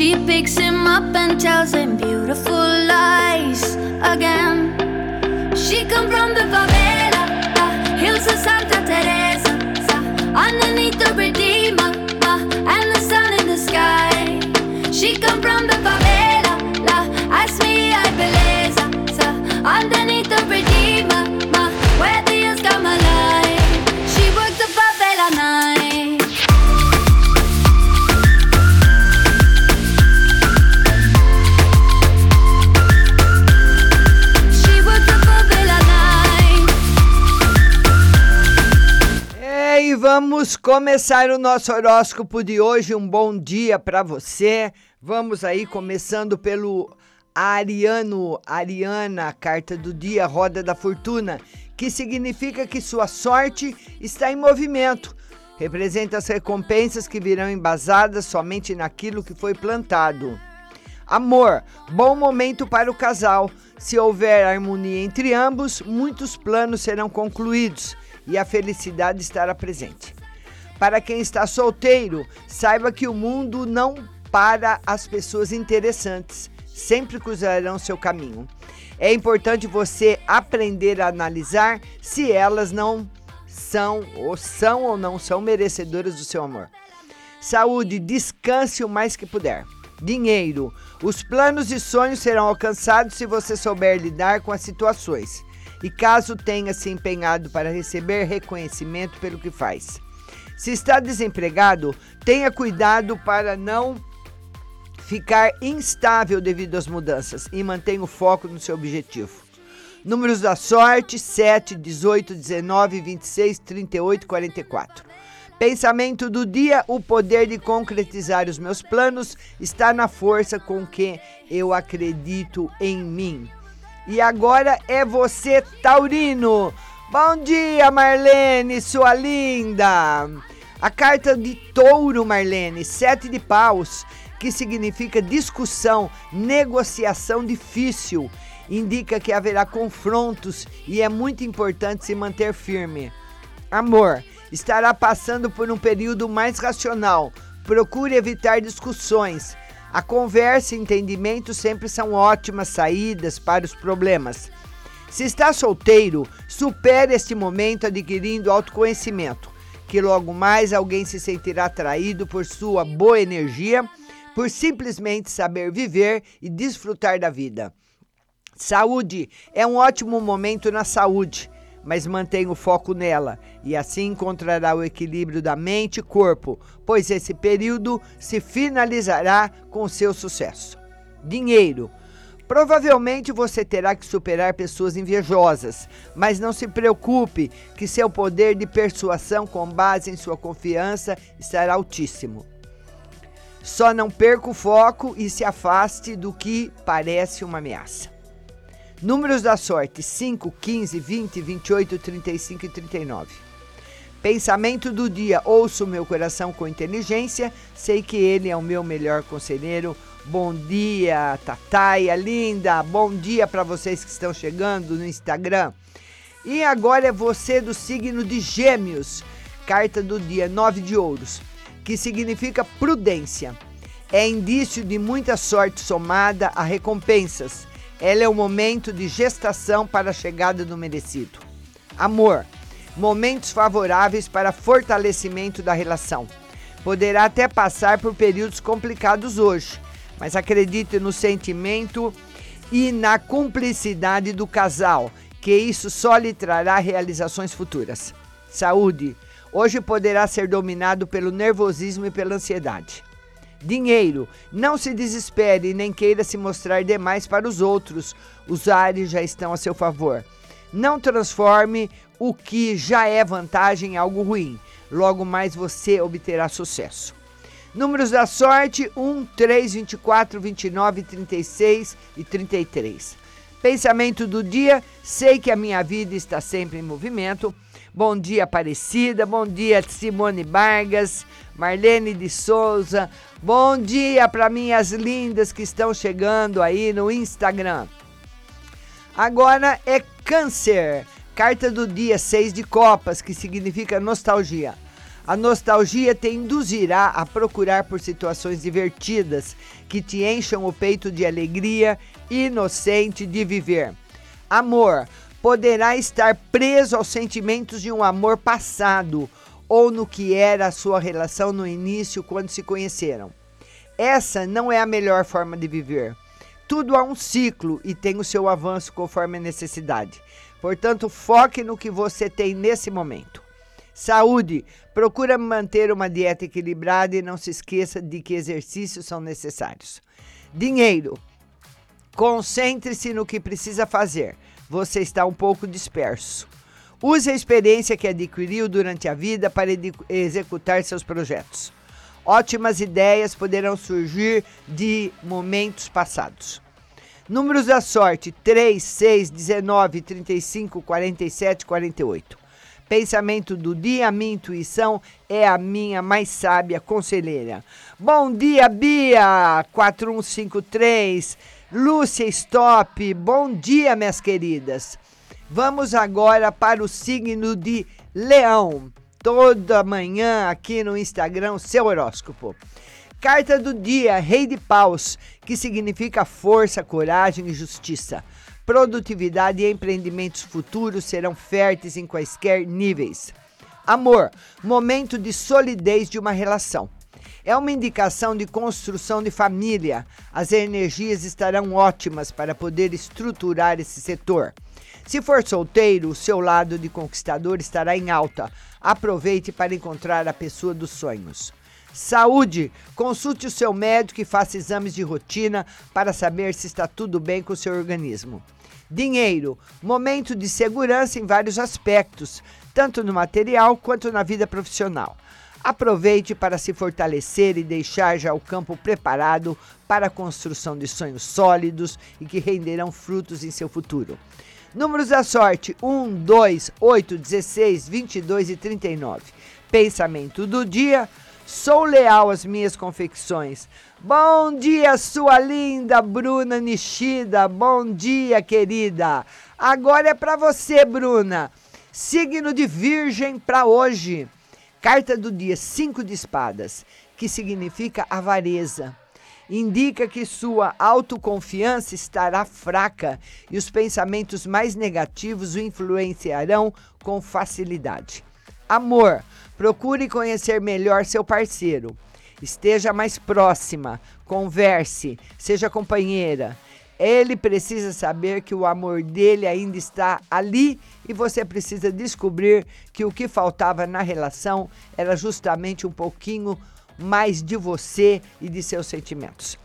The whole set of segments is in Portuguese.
She picks him up and tells him beautiful lies again. She come from the vamos começar o nosso horóscopo de hoje. Um bom dia para você. Vamos aí começando pelo Ariano, Ariana, carta do dia, roda da fortuna, que significa que sua sorte está em movimento. Representa as recompensas que virão embasadas somente naquilo que foi plantado. Amor, bom momento para o casal. Se houver harmonia entre ambos, muitos planos serão concluídos e a felicidade estará presente. Para quem está solteiro, saiba que o mundo não para as pessoas interessantes, sempre cruzarão seu caminho. É importante você aprender a analisar se elas não são ou são ou não são merecedoras do seu amor. Saúde, descanse o mais que puder. Dinheiro, os planos e sonhos serão alcançados se você souber lidar com as situações. E caso tenha se empenhado para receber reconhecimento pelo que faz. Se está desempregado, tenha cuidado para não ficar instável devido às mudanças e mantenha o foco no seu objetivo. Números da sorte: 7, 18, 19, 26, 38, 44. Pensamento do dia: o poder de concretizar os meus planos está na força com que eu acredito em mim. E agora é você, Taurino. Bom dia, Marlene, sua linda. A carta de touro, Marlene, sete de paus, que significa discussão, negociação difícil. Indica que haverá confrontos e é muito importante se manter firme. Amor, estará passando por um período mais racional. Procure evitar discussões. A conversa e entendimento sempre são ótimas saídas para os problemas. Se está solteiro, supere este momento adquirindo autoconhecimento, que logo mais alguém se sentirá atraído por sua boa energia, por simplesmente saber viver e desfrutar da vida. Saúde é um ótimo momento na saúde, mas mantenha o foco nela e assim encontrará o equilíbrio da mente e corpo, pois esse período se finalizará com seu sucesso. Dinheiro. Provavelmente você terá que superar pessoas invejosas, mas não se preocupe que seu poder de persuasão com base em sua confiança estará altíssimo. Só não perca o foco e se afaste do que parece uma ameaça. Números da sorte: 5, 15, 20, 28, 35 e 39. Pensamento do dia: ouço meu coração com inteligência, sei que ele é o meu melhor conselheiro. Bom dia, Tataia linda. Bom dia para vocês que estão chegando no Instagram. E agora é você do signo de Gêmeos. Carta do dia: nove de ouros, que significa prudência. É indício de muita sorte somada a recompensas. Ela é o momento de gestação para a chegada do merecido. Amor, momentos favoráveis para fortalecimento da relação. Poderá até passar por períodos complicados hoje, mas acredite no sentimento e na cumplicidade do casal, que isso só lhe trará realizações futuras. Saúde, hoje poderá ser dominado pelo nervosismo e pela ansiedade. Dinheiro. Não se desespere nem queira se mostrar demais para os outros. Os ares já estão a seu favor. Não transforme o que já é vantagem em algo ruim. Logo mais você obterá sucesso. Números da sorte: 1, 3, 24, 29, 36 e 33. Pensamento do dia: sei que a minha vida está sempre em movimento. Bom dia, Aparecida. Bom dia, Simone Vargas, Marlene de Souza. Bom dia para minhas lindas que estão chegando aí no Instagram. Agora é Câncer. Carta do dia 6 de Copas, que significa nostalgia. A nostalgia te induzirá a procurar por situações divertidas que te encham o peito de alegria inocente de viver. Amor poderá estar preso aos sentimentos de um amor passado ou no que era a sua relação no início quando se conheceram. Essa não é a melhor forma de viver. Tudo há um ciclo e tem o seu avanço conforme a necessidade. Portanto, foque no que você tem nesse momento. Saúde. Procura manter uma dieta equilibrada e não se esqueça de que exercícios são necessários. Dinheiro. Concentre-se no que precisa fazer. Você está um pouco disperso. Use a experiência que adquiriu durante a vida para executar seus projetos. Ótimas ideias poderão surgir de momentos passados. Números da sorte: 3, 6, 19, 35, 47, 48. Pensamento do dia, minha intuição é a minha mais sábia conselheira. Bom dia, Bia! 4153. Lúcia Stop. Bom dia, minhas queridas. Vamos agora para o signo de Leão. Toda manhã aqui no Instagram, seu horóscopo. Carta do dia, Rei de Paus, que significa força, coragem e justiça. Produtividade e empreendimentos futuros serão férteis em quaisquer níveis. Amor, momento de solidez de uma relação. É uma indicação de construção de família. As energias estarão ótimas para poder estruturar esse setor. Se for solteiro, o seu lado de conquistador estará em alta. Aproveite para encontrar a pessoa dos sonhos. Saúde! Consulte o seu médico e faça exames de rotina para saber se está tudo bem com o seu organismo. Dinheiro, momento de segurança em vários aspectos, tanto no material quanto na vida profissional. Aproveite para se fortalecer e deixar já o campo preparado para a construção de sonhos sólidos e que renderão frutos em seu futuro. Números da sorte: 1, 2, 8, 16, 22 e 39. Pensamento do dia Sou leal às minhas confecções. Bom dia, sua linda Bruna Nishida. Bom dia, querida. Agora é para você, Bruna. Signo de Virgem para hoje. Carta do dia: Cinco de Espadas, que significa avareza. Indica que sua autoconfiança estará fraca e os pensamentos mais negativos o influenciarão com facilidade. Amor, procure conhecer melhor seu parceiro. Esteja mais próxima, converse, seja companheira. Ele precisa saber que o amor dele ainda está ali e você precisa descobrir que o que faltava na relação era justamente um pouquinho mais de você e de seus sentimentos.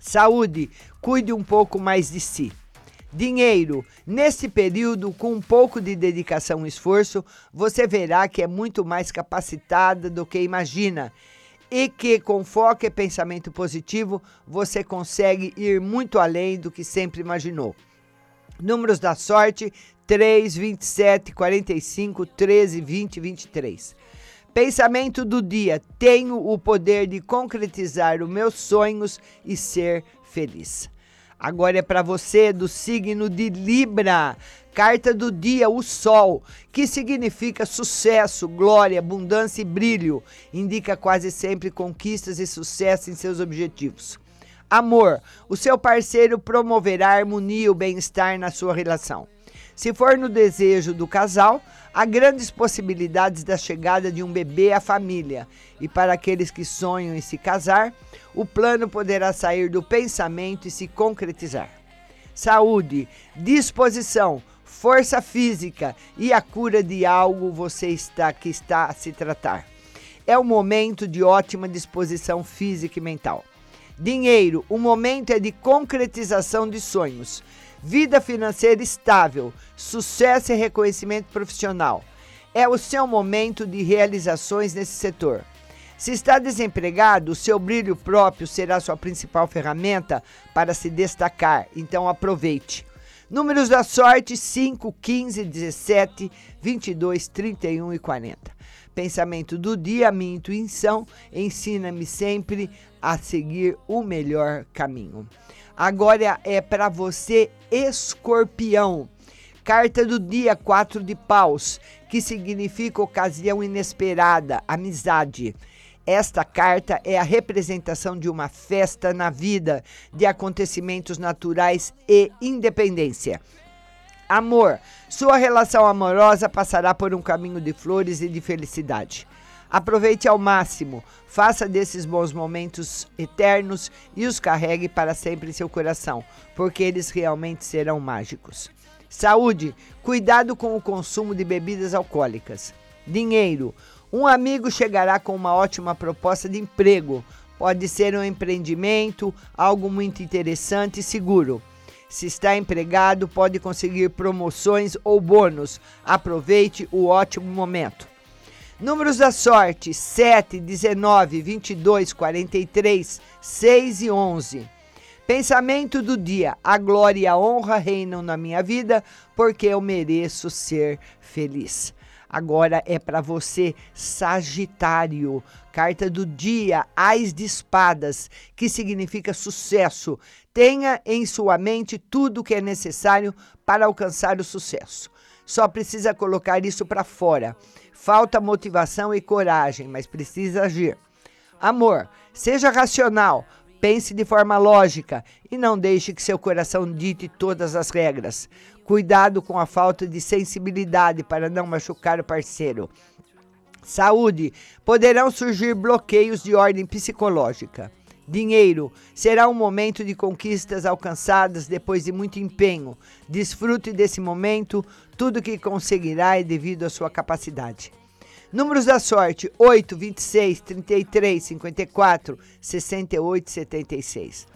Saúde, cuide um pouco mais de si. Dinheiro. Nesse período, com um pouco de dedicação e esforço, você verá que é muito mais capacitada do que imagina e que com foco e pensamento positivo você consegue ir muito além do que sempre imaginou. Números da sorte: 3, 27, 45, 13, 20 23. Pensamento do dia: tenho o poder de concretizar os meus sonhos e ser feliz. Agora é para você do signo de Libra. Carta do dia, o Sol, que significa sucesso, glória, abundância e brilho. Indica quase sempre conquistas e sucesso em seus objetivos. Amor, o seu parceiro promoverá harmonia e o bem-estar na sua relação. Se for no desejo do casal, há grandes possibilidades da chegada de um bebê à família. E para aqueles que sonham em se casar, o plano poderá sair do pensamento e se concretizar. Saúde, disposição, força física e a cura de algo você está que está a se tratar. É um momento de ótima disposição física e mental. Dinheiro, o momento é de concretização de sonhos vida financeira estável, sucesso e reconhecimento profissional. É o seu momento de realizações nesse setor. Se está desempregado, o seu brilho próprio será sua principal ferramenta para se destacar, então aproveite. Números da sorte: 5, 15, 17, 22, 31 e 40. Pensamento do dia: minha intuição ensina-me sempre a seguir o melhor caminho. Agora é para você, escorpião. Carta do dia 4 de paus, que significa ocasião inesperada, amizade. Esta carta é a representação de uma festa na vida, de acontecimentos naturais e independência. Amor, sua relação amorosa passará por um caminho de flores e de felicidade. Aproveite ao máximo, faça desses bons momentos eternos e os carregue para sempre em seu coração, porque eles realmente serão mágicos. Saúde, cuidado com o consumo de bebidas alcoólicas. Dinheiro, um amigo chegará com uma ótima proposta de emprego. Pode ser um empreendimento, algo muito interessante e seguro. Se está empregado, pode conseguir promoções ou bônus. Aproveite o ótimo momento. Números da sorte: 7, 19, 22, 43, 6 e 11. Pensamento do dia: a glória e a honra reinam na minha vida, porque eu mereço ser feliz. Agora é para você, Sagitário. Carta do dia, Ais de Espadas, que significa sucesso. Tenha em sua mente tudo o que é necessário para alcançar o sucesso. Só precisa colocar isso para fora. Falta motivação e coragem, mas precisa agir. Amor, seja racional, pense de forma lógica e não deixe que seu coração dite todas as regras. Cuidado com a falta de sensibilidade para não machucar o parceiro. Saúde. Poderão surgir bloqueios de ordem psicológica. Dinheiro. Será um momento de conquistas alcançadas depois de muito empenho. Desfrute desse momento. Tudo que conseguirá é devido à sua capacidade. Números da sorte: 8, 26, 33, 54, 68, 76.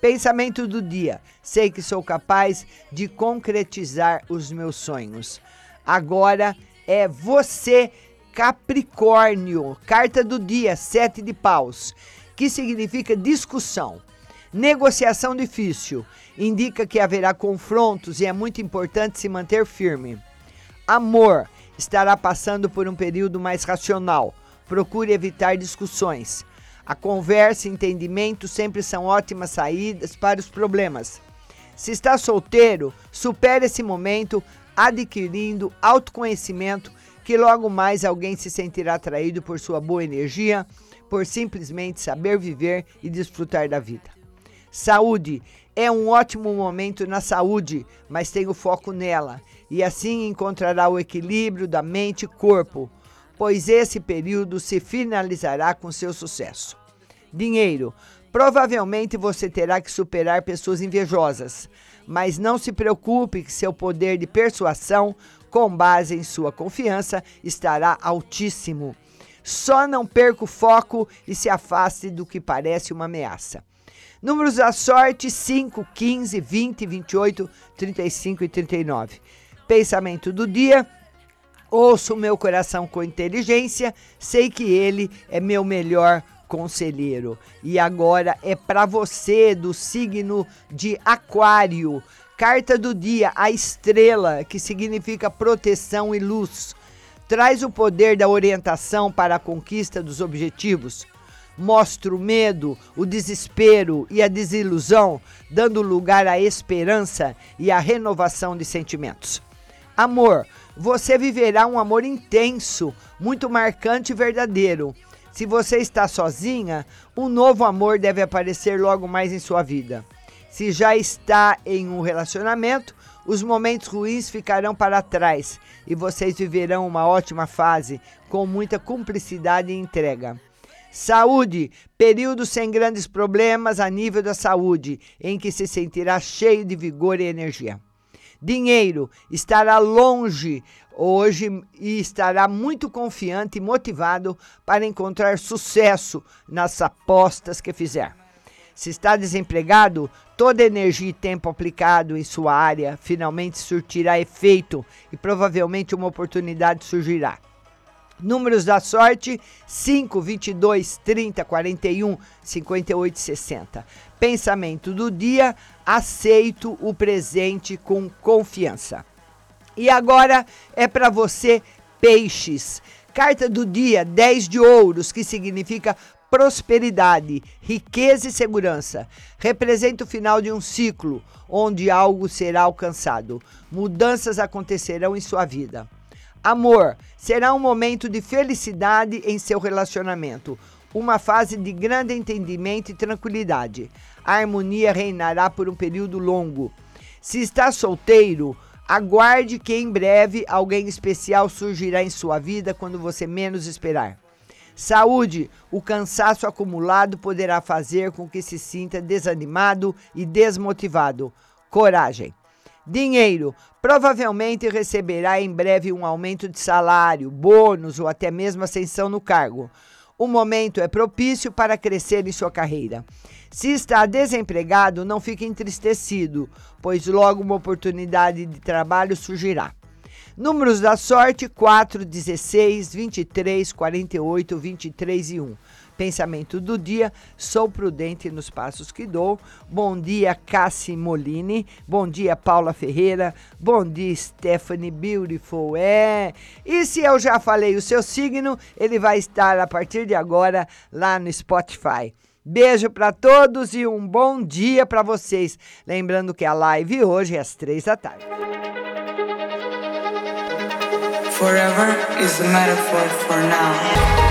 Pensamento do dia: sei que sou capaz de concretizar os meus sonhos. Agora é você, Capricórnio. Carta do dia: Sete de Paus, que significa discussão. Negociação difícil. Indica que haverá confrontos e é muito importante se manter firme. Amor estará passando por um período mais racional. Procure evitar discussões. A conversa e entendimento sempre são ótimas saídas para os problemas. Se está solteiro, supere esse momento adquirindo autoconhecimento, que logo mais alguém se sentirá atraído por sua boa energia, por simplesmente saber viver e desfrutar da vida. Saúde é um ótimo momento na saúde, mas tenha foco nela e assim encontrará o equilíbrio da mente e corpo pois esse período se finalizará com seu sucesso. Dinheiro. Provavelmente você terá que superar pessoas invejosas, mas não se preocupe que seu poder de persuasão, com base em sua confiança, estará altíssimo. Só não perca o foco e se afaste do que parece uma ameaça. Números da sorte: 5, 15, 20, 28, 35 e 39. Pensamento do dia: Ouço o meu coração com inteligência, sei que ele é meu melhor conselheiro. E agora é para você do signo de Aquário. Carta do dia, a estrela, que significa proteção e luz. Traz o poder da orientação para a conquista dos objetivos. Mostra o medo, o desespero e a desilusão, dando lugar à esperança e à renovação de sentimentos. Amor, você viverá um amor intenso, muito marcante e verdadeiro. Se você está sozinha, um novo amor deve aparecer logo mais em sua vida. Se já está em um relacionamento, os momentos ruins ficarão para trás e vocês viverão uma ótima fase com muita cumplicidade e entrega. Saúde, período sem grandes problemas a nível da saúde, em que se sentirá cheio de vigor e energia. Dinheiro estará longe hoje e estará muito confiante e motivado para encontrar sucesso nas apostas que fizer. Se está desempregado, toda energia e tempo aplicado em sua área finalmente surtirá efeito e provavelmente uma oportunidade surgirá. Números da sorte: 5, 22, 30, 41, 58 60. Pensamento do dia: aceito o presente com confiança. E agora é para você, peixes. Carta do dia: 10 de ouros, que significa prosperidade, riqueza e segurança. Representa o final de um ciclo onde algo será alcançado. Mudanças acontecerão em sua vida. Amor, será um momento de felicidade em seu relacionamento, uma fase de grande entendimento e tranquilidade. A harmonia reinará por um período longo. Se está solteiro, aguarde que em breve alguém especial surgirá em sua vida quando você menos esperar. Saúde, o cansaço acumulado poderá fazer com que se sinta desanimado e desmotivado. Coragem. Dinheiro. Provavelmente receberá em breve um aumento de salário, bônus ou até mesmo ascensão no cargo. O momento é propício para crescer em sua carreira. Se está desempregado, não fique entristecido, pois logo uma oportunidade de trabalho surgirá. Números da sorte: 4, 16, 23, 48, 23 e 1. Pensamento do dia: sou prudente nos passos que dou. Bom dia, Cassi Molini. Bom dia, Paula Ferreira. Bom dia, Stephanie Beautiful. É. E se eu já falei o seu signo, ele vai estar a partir de agora lá no Spotify. Beijo para todos e um bom dia para vocês. Lembrando que a live hoje é às três da tarde. Forever is a metaphor for now.